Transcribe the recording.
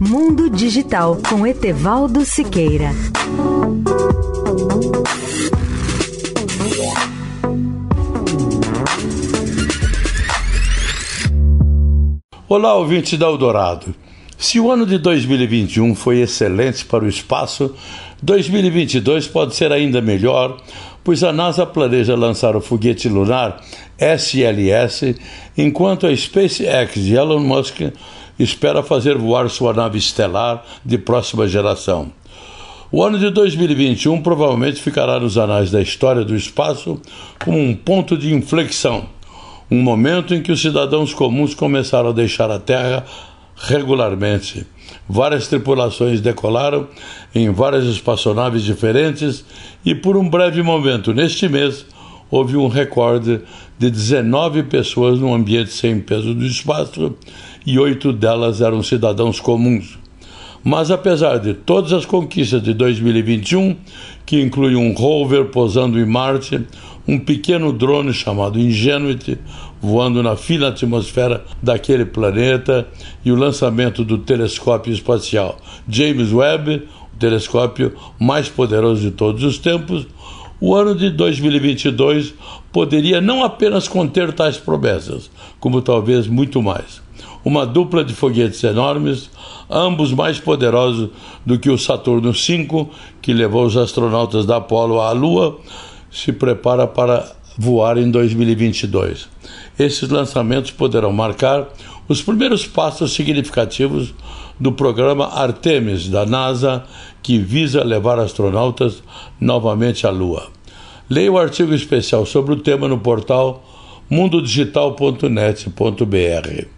Mundo Digital com Etevaldo Siqueira. Olá, ouvinte da Eldorado. Se o ano de 2021 foi excelente para o espaço, 2022 pode ser ainda melhor, pois a NASA planeja lançar o foguete lunar SLS, enquanto a SpaceX de Elon Musk espera fazer voar sua nave estelar de próxima geração. O ano de 2021 provavelmente ficará nos anais da história do espaço como um ponto de inflexão, um momento em que os cidadãos comuns começaram a deixar a Terra regularmente. Várias tripulações decolaram em várias espaçonaves diferentes e, por um breve momento neste mês, houve um recorde de 19 pessoas no ambiente sem peso do espaço e oito delas eram cidadãos comuns. Mas apesar de todas as conquistas de 2021, que inclui um rover posando em Marte, um pequeno drone chamado Ingenuity voando na fina atmosfera daquele planeta e o lançamento do telescópio espacial James Webb, o telescópio mais poderoso de todos os tempos, o ano de 2022 poderia não apenas conter tais promessas, como talvez muito mais. Uma dupla de foguetes enormes, ambos mais poderosos do que o Saturno V, que levou os astronautas da Apollo à Lua, se prepara para voar em 2022. Esses lançamentos poderão marcar os primeiros passos significativos do programa Artemis da NASA, que visa levar astronautas novamente à Lua. Leia o artigo especial sobre o tema no portal mundodigital.net.br.